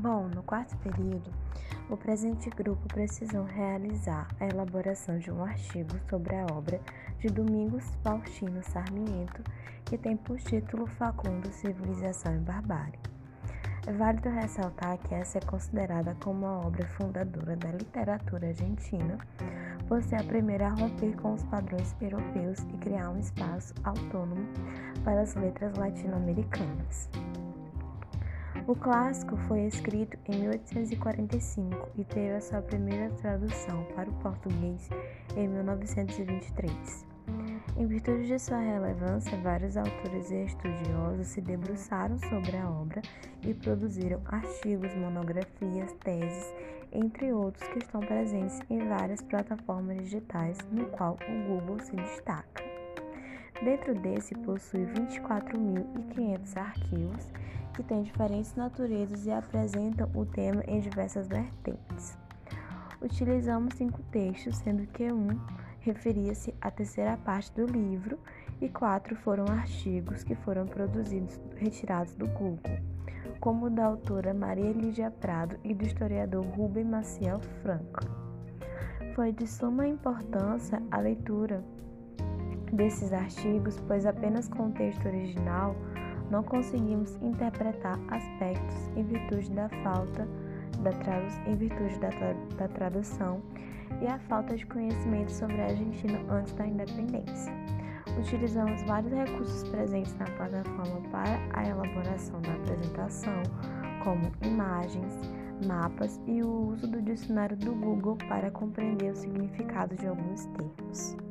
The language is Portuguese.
Bom, no quarto período, o presente grupo precisou realizar a elaboração de um artigo sobre a obra de Domingos Faustino Sarmiento, que tem por título Facundo Civilização e Barbárie. É válido ressaltar que essa é considerada como a obra fundadora da literatura argentina, por ser a primeira a romper com os padrões europeus e criar um espaço autônomo para as letras latino-americanas. O clássico foi escrito em 1845 e teve a sua primeira tradução para o português em 1923. Em virtude de sua relevância, vários autores e estudiosos se debruçaram sobre a obra e produziram artigos, monografias, teses, entre outros que estão presentes em várias plataformas digitais, no qual o Google se destaca. Dentro desse possui 24.500 arquivos que têm diferentes naturezas e apresentam o tema em diversas vertentes. Utilizamos cinco textos, sendo que um referia-se à terceira parte do livro e quatro foram artigos que foram produzidos retirados do Google, como o da autora Maria Lídia Prado e do historiador Rubem Maciel Franco. Foi de suma importância a leitura desses artigos, pois apenas com o texto original não conseguimos interpretar aspectos em virtude da falta da em virtude da, tra da tradução e a falta de conhecimento sobre a Argentina antes da independência. Utilizamos vários recursos presentes na plataforma para a elaboração da apresentação, como imagens, mapas e o uso do dicionário do Google para compreender o significado de alguns termos.